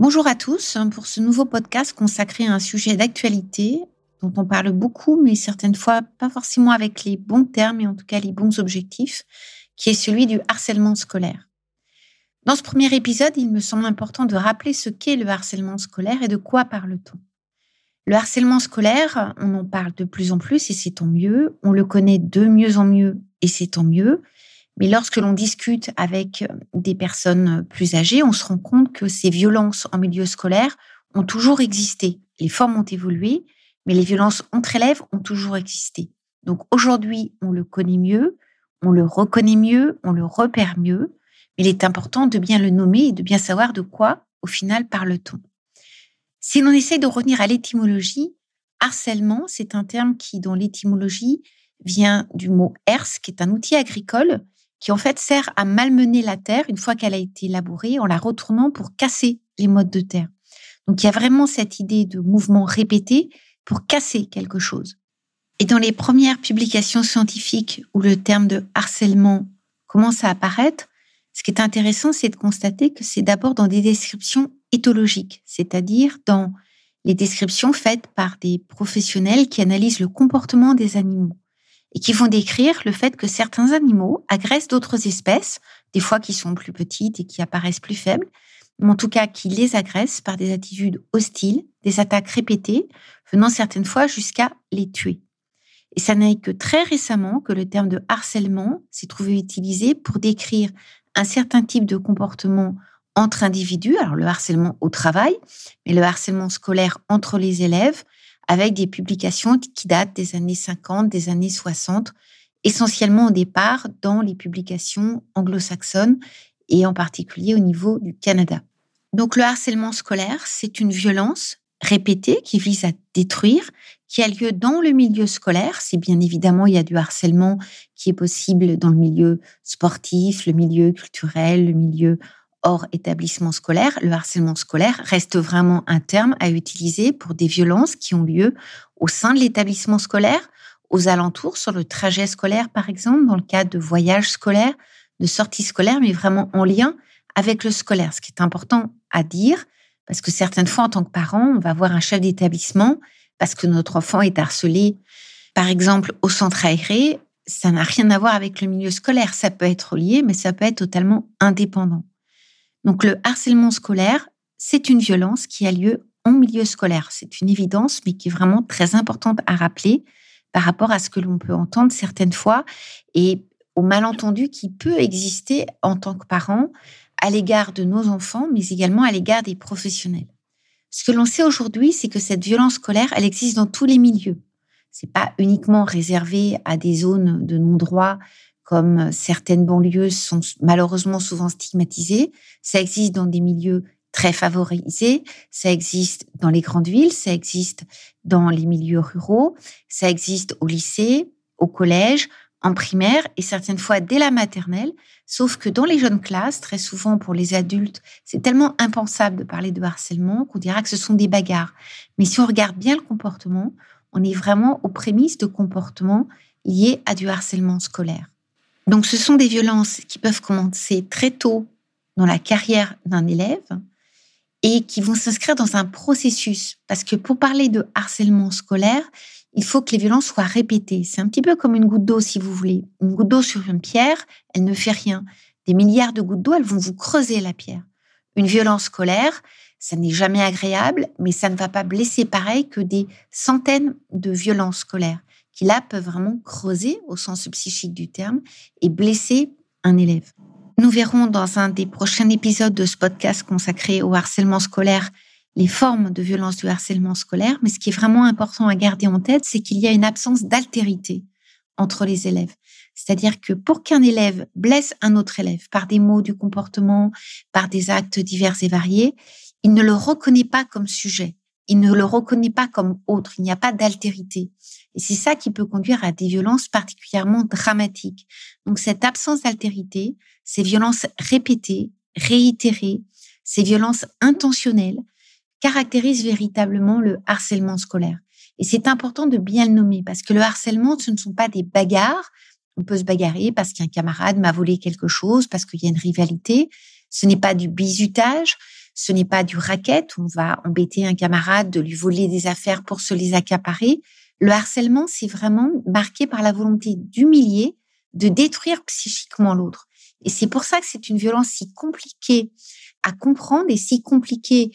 Bonjour à tous pour ce nouveau podcast consacré à un sujet d'actualité dont on parle beaucoup, mais certaines fois pas forcément avec les bons termes et en tout cas les bons objectifs, qui est celui du harcèlement scolaire. Dans ce premier épisode, il me semble important de rappeler ce qu'est le harcèlement scolaire et de quoi parle-t-on. Le harcèlement scolaire, on en parle de plus en plus et c'est tant mieux. On le connaît de mieux en mieux et c'est tant mieux. Mais lorsque l'on discute avec des personnes plus âgées, on se rend compte que ces violences en milieu scolaire ont toujours existé. Les formes ont évolué, mais les violences entre élèves ont toujours existé. Donc aujourd'hui, on le connaît mieux, on le reconnaît mieux, on le repère mieux. Mais il est important de bien le nommer et de bien savoir de quoi, au final, parle-t-on. Si l'on essaie de revenir à l'étymologie, harcèlement, c'est un terme qui, dans l'étymologie, vient du mot ers, qui est un outil agricole qui en fait sert à malmener la terre une fois qu'elle a été labourée en la retournant pour casser les modes de terre. Donc il y a vraiment cette idée de mouvement répété pour casser quelque chose. Et dans les premières publications scientifiques où le terme de harcèlement commence à apparaître, ce qui est intéressant, c'est de constater que c'est d'abord dans des descriptions éthologiques, c'est-à-dire dans les descriptions faites par des professionnels qui analysent le comportement des animaux et qui vont décrire le fait que certains animaux agressent d'autres espèces, des fois qui sont plus petites et qui apparaissent plus faibles, mais en tout cas qui les agressent par des attitudes hostiles, des attaques répétées, venant certaines fois jusqu'à les tuer. Et ça n'est que très récemment que le terme de harcèlement s'est trouvé utilisé pour décrire un certain type de comportement entre individus, alors le harcèlement au travail, mais le harcèlement scolaire entre les élèves, avec des publications qui datent des années 50, des années 60, essentiellement au départ dans les publications anglo-saxonnes et en particulier au niveau du Canada. Donc le harcèlement scolaire, c'est une violence répétée qui vise à détruire, qui a lieu dans le milieu scolaire. C'est bien évidemment, il y a du harcèlement qui est possible dans le milieu sportif, le milieu culturel, le milieu hors établissement scolaire, le harcèlement scolaire reste vraiment un terme à utiliser pour des violences qui ont lieu au sein de l'établissement scolaire, aux alentours, sur le trajet scolaire par exemple, dans le cadre de voyages scolaires, de sorties scolaires, mais vraiment en lien avec le scolaire. Ce qui est important à dire, parce que certaines fois, en tant que parent, on va voir un chef d'établissement parce que notre enfant est harcelé, par exemple, au centre aéré. Ça n'a rien à voir avec le milieu scolaire. Ça peut être lié, mais ça peut être totalement indépendant. Donc le harcèlement scolaire, c'est une violence qui a lieu en milieu scolaire. C'est une évidence, mais qui est vraiment très importante à rappeler par rapport à ce que l'on peut entendre certaines fois et au malentendu qui peut exister en tant que parent à l'égard de nos enfants, mais également à l'égard des professionnels. Ce que l'on sait aujourd'hui, c'est que cette violence scolaire, elle existe dans tous les milieux. C'est pas uniquement réservé à des zones de non-droit comme certaines banlieues sont malheureusement souvent stigmatisées. Ça existe dans des milieux très favorisés, ça existe dans les grandes villes, ça existe dans les milieux ruraux, ça existe au lycée, au collège, en primaire et certaines fois dès la maternelle. Sauf que dans les jeunes classes, très souvent pour les adultes, c'est tellement impensable de parler de harcèlement qu'on dira que ce sont des bagarres. Mais si on regarde bien le comportement, on est vraiment aux prémices de comportements liés à du harcèlement scolaire. Donc ce sont des violences qui peuvent commencer très tôt dans la carrière d'un élève et qui vont s'inscrire dans un processus. Parce que pour parler de harcèlement scolaire, il faut que les violences soient répétées. C'est un petit peu comme une goutte d'eau, si vous voulez. Une goutte d'eau sur une pierre, elle ne fait rien. Des milliards de gouttes d'eau, elles vont vous creuser la pierre. Une violence scolaire, ça n'est jamais agréable, mais ça ne va pas blesser pareil que des centaines de violences scolaires qui là peuvent vraiment creuser au sens psychique du terme et blesser un élève. Nous verrons dans un des prochains épisodes de ce podcast consacré au harcèlement scolaire les formes de violence du harcèlement scolaire, mais ce qui est vraiment important à garder en tête, c'est qu'il y a une absence d'altérité entre les élèves. C'est-à-dire que pour qu'un élève blesse un autre élève par des mots, du comportement, par des actes divers et variés, il ne le reconnaît pas comme sujet. Il ne le reconnaît pas comme autre. Il n'y a pas d'altérité. Et c'est ça qui peut conduire à des violences particulièrement dramatiques. Donc cette absence d'altérité, ces violences répétées, réitérées, ces violences intentionnelles caractérisent véritablement le harcèlement scolaire. Et c'est important de bien le nommer parce que le harcèlement, ce ne sont pas des bagarres. On peut se bagarrer parce qu'un camarade m'a volé quelque chose, parce qu'il y a une rivalité. Ce n'est pas du bizutage, ce n'est pas du racket. On va embêter un camarade de lui voler des affaires pour se les accaparer. Le harcèlement, c'est vraiment marqué par la volonté d'humilier, de détruire psychiquement l'autre. Et c'est pour ça que c'est une violence si compliquée à comprendre et si compliquée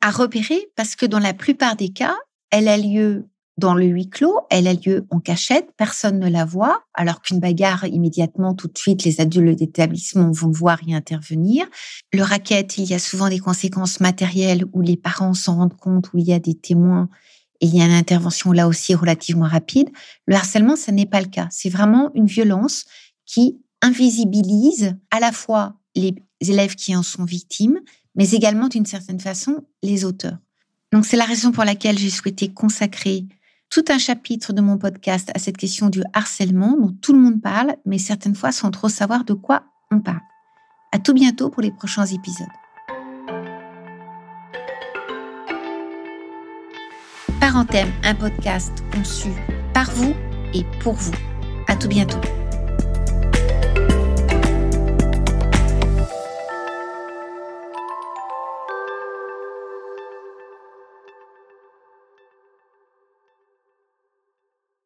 à repérer, parce que dans la plupart des cas, elle a lieu dans le huis clos, elle a lieu en cachette, personne ne la voit, alors qu'une bagarre, immédiatement, tout de suite, les adultes d'établissement vont voir y intervenir. Le racket, il y a souvent des conséquences matérielles où les parents s'en rendent compte, où il y a des témoins et il y a une intervention là aussi relativement rapide. Le harcèlement, ça n'est pas le cas. C'est vraiment une violence qui invisibilise à la fois les élèves qui en sont victimes, mais également d'une certaine façon les auteurs. Donc c'est la raison pour laquelle j'ai souhaité consacrer tout un chapitre de mon podcast à cette question du harcèlement dont tout le monde parle, mais certaines fois sans trop savoir de quoi on parle. À tout bientôt pour les prochains épisodes. Parenthème, un podcast conçu par vous et pour vous. À tout bientôt.